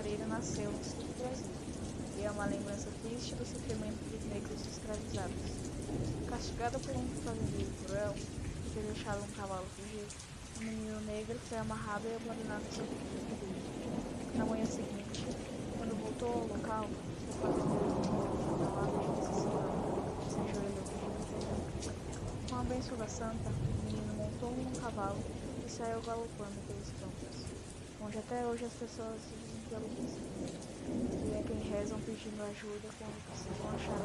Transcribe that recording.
pastoreiro nasceu no sul do Brasil e é uma lembrança triste do sofrimento dos negros escravizados. Castigado por um fazendeiro cruel por ter deixado um cavalo fugir, o menino negro foi amarrado e abandonado sob o. Na manhã seguinte, quando voltou ao local, o fazendeiro pedindo Com a bênção da santa, o menino montou num cavalo e saiu galopando pelos campos, até hoje as pessoas dizem que é Luísa. E é quem rezam pedindo ajuda quando precisam achar